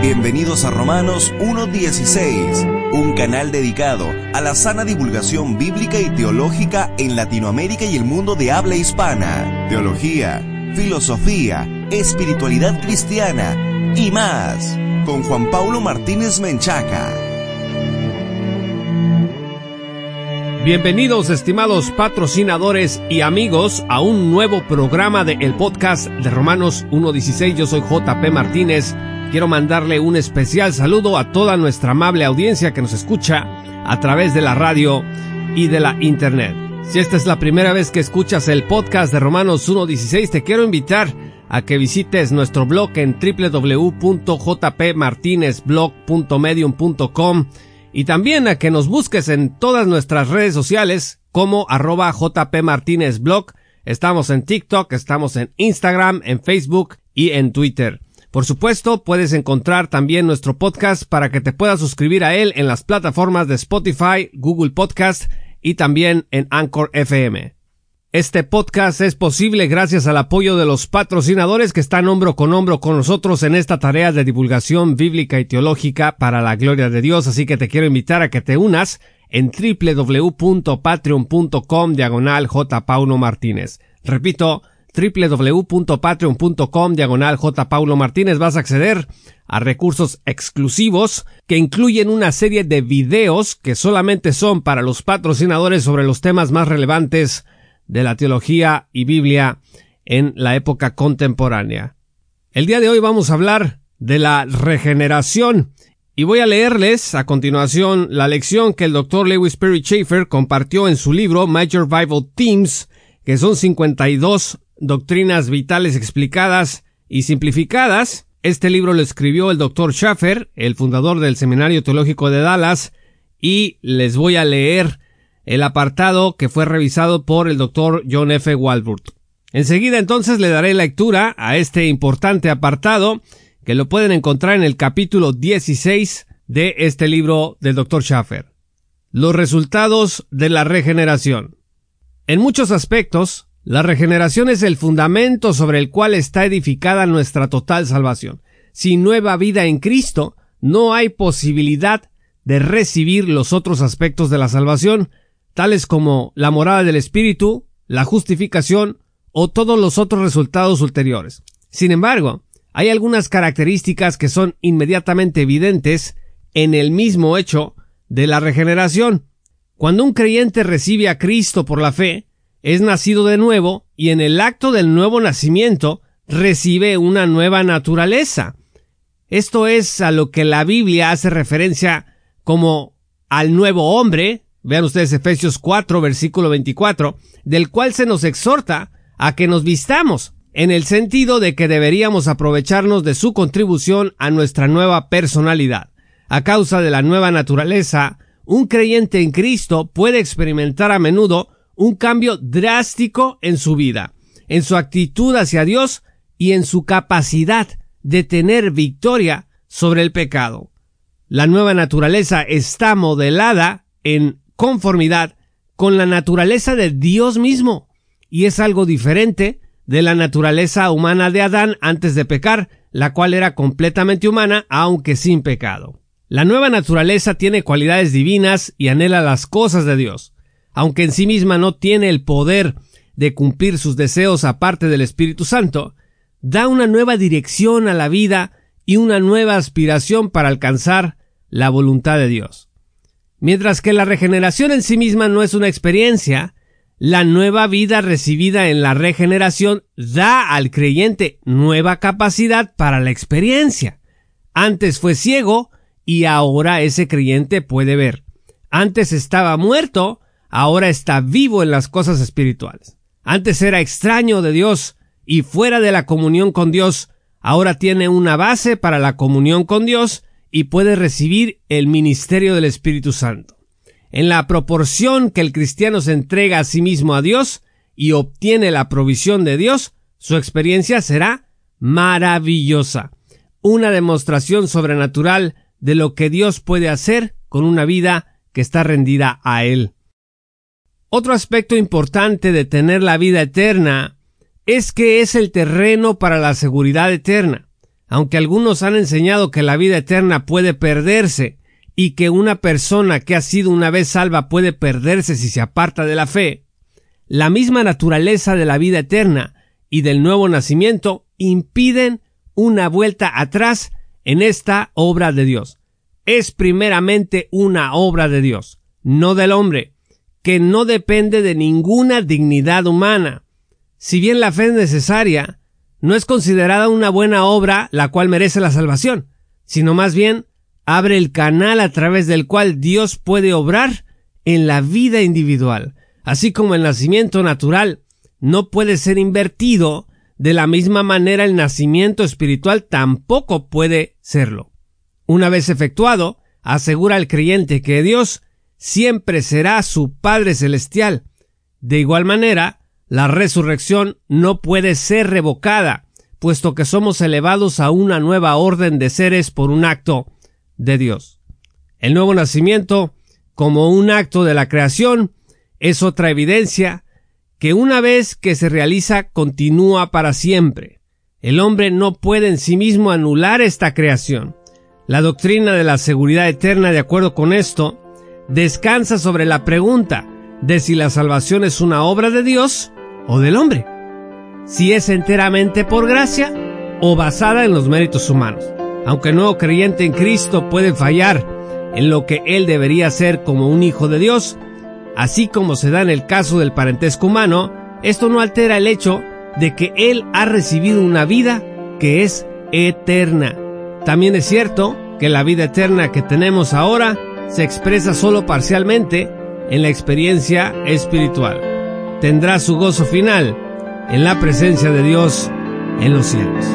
Bienvenidos a Romanos 1.16, un canal dedicado a la sana divulgación bíblica y teológica en Latinoamérica y el mundo de habla hispana. Teología, filosofía, espiritualidad cristiana y más, con Juan Paulo Martínez Menchaca. Bienvenidos estimados patrocinadores y amigos a un nuevo programa de el podcast de Romanos 1.16. Yo soy JP Martínez quiero mandarle un especial saludo a toda nuestra amable audiencia que nos escucha a través de la radio y de la internet. Si esta es la primera vez que escuchas el podcast de Romanos 1.16, te quiero invitar a que visites nuestro blog en www.jpmartinezblog.medium.com y también a que nos busques en todas nuestras redes sociales como arroba jpmartinezblog. Estamos en TikTok, estamos en Instagram, en Facebook y en Twitter. Por supuesto, puedes encontrar también nuestro podcast para que te puedas suscribir a él en las plataformas de Spotify, Google Podcast y también en Anchor FM. Este podcast es posible gracias al apoyo de los patrocinadores que están hombro con hombro con nosotros en esta tarea de divulgación bíblica y teológica para la gloria de Dios, así que te quiero invitar a que te unas en www.patreon.com diagonal J. Paulo Martínez. Repito, www.patreon.com diagonal J. Paulo Martínez vas a acceder a recursos exclusivos que incluyen una serie de videos que solamente son para los patrocinadores sobre los temas más relevantes de la teología y Biblia en la época contemporánea. El día de hoy vamos a hablar de la regeneración y voy a leerles a continuación la lección que el Dr. Lewis Perry Schaeffer compartió en su libro Major Bible Themes, que son 52 Doctrinas Vitales Explicadas y Simplificadas. Este libro lo escribió el Dr. Schaffer, el fundador del Seminario Teológico de Dallas, y les voy a leer el apartado que fue revisado por el Dr. John F. Walburt. Enseguida entonces le daré lectura a este importante apartado que lo pueden encontrar en el capítulo 16 de este libro del Dr. Schaffer. Los resultados de la regeneración. En muchos aspectos, la regeneración es el fundamento sobre el cual está edificada nuestra total salvación. Sin nueva vida en Cristo, no hay posibilidad de recibir los otros aspectos de la salvación, tales como la morada del Espíritu, la justificación o todos los otros resultados ulteriores. Sin embargo, hay algunas características que son inmediatamente evidentes en el mismo hecho de la regeneración. Cuando un creyente recibe a Cristo por la fe, es nacido de nuevo y en el acto del nuevo nacimiento recibe una nueva naturaleza. Esto es a lo que la Biblia hace referencia como al nuevo hombre, vean ustedes Efesios 4 versículo 24, del cual se nos exhorta a que nos vistamos, en el sentido de que deberíamos aprovecharnos de su contribución a nuestra nueva personalidad. A causa de la nueva naturaleza, un creyente en Cristo puede experimentar a menudo un cambio drástico en su vida, en su actitud hacia Dios y en su capacidad de tener victoria sobre el pecado. La nueva naturaleza está modelada en conformidad con la naturaleza de Dios mismo y es algo diferente de la naturaleza humana de Adán antes de pecar, la cual era completamente humana aunque sin pecado. La nueva naturaleza tiene cualidades divinas y anhela las cosas de Dios aunque en sí misma no tiene el poder de cumplir sus deseos aparte del Espíritu Santo, da una nueva dirección a la vida y una nueva aspiración para alcanzar la voluntad de Dios. Mientras que la regeneración en sí misma no es una experiencia, la nueva vida recibida en la regeneración da al creyente nueva capacidad para la experiencia. Antes fue ciego y ahora ese creyente puede ver. Antes estaba muerto ahora está vivo en las cosas espirituales. Antes era extraño de Dios y fuera de la comunión con Dios, ahora tiene una base para la comunión con Dios y puede recibir el ministerio del Espíritu Santo. En la proporción que el cristiano se entrega a sí mismo a Dios y obtiene la provisión de Dios, su experiencia será maravillosa, una demostración sobrenatural de lo que Dios puede hacer con una vida que está rendida a Él. Otro aspecto importante de tener la vida eterna es que es el terreno para la seguridad eterna. aunque algunos han enseñado que la vida eterna puede perderse y que una persona que ha sido una vez salva puede perderse si se aparta de la fe, la misma naturaleza de la vida eterna y del nuevo nacimiento impiden una vuelta atrás en esta obra de Dios. Es primeramente una obra de Dios, no del hombre, que no depende de ninguna dignidad humana. Si bien la fe es necesaria, no es considerada una buena obra la cual merece la salvación, sino más bien abre el canal a través del cual Dios puede obrar en la vida individual, así como el nacimiento natural no puede ser invertido, de la misma manera el nacimiento espiritual tampoco puede serlo. Una vez efectuado, asegura al creyente que Dios siempre será su Padre Celestial. De igual manera, la resurrección no puede ser revocada, puesto que somos elevados a una nueva orden de seres por un acto de Dios. El nuevo nacimiento, como un acto de la creación, es otra evidencia que una vez que se realiza continúa para siempre. El hombre no puede en sí mismo anular esta creación. La doctrina de la seguridad eterna, de acuerdo con esto, descansa sobre la pregunta de si la salvación es una obra de Dios o del hombre, si es enteramente por gracia o basada en los méritos humanos. Aunque el nuevo creyente en Cristo puede fallar en lo que él debería ser como un hijo de Dios, así como se da en el caso del parentesco humano, esto no altera el hecho de que él ha recibido una vida que es eterna. También es cierto que la vida eterna que tenemos ahora se expresa solo parcialmente en la experiencia espiritual tendrá su gozo final en la presencia de Dios en los cielos.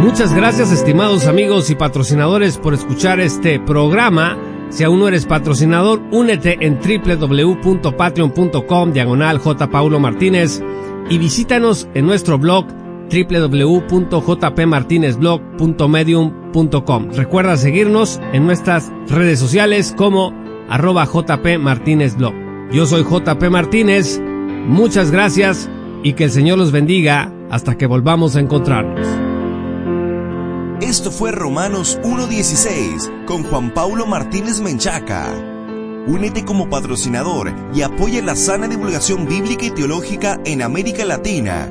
Muchas gracias estimados amigos y patrocinadores por escuchar este programa. Si aún no eres patrocinador, únete en www.patreon.com diagonal J. Paulo Martínez y visítanos en nuestro blog www.jpmartinezblog.medium.com. Recuerda seguirnos en nuestras redes sociales como arroba JP Martínez Blog. Yo soy JP Martínez, muchas gracias y que el Señor los bendiga hasta que volvamos a encontrarnos. Esto fue Romanos 1.16 con Juan Paulo Martínez Menchaca. Únete como patrocinador y apoya la sana divulgación bíblica y teológica en América Latina.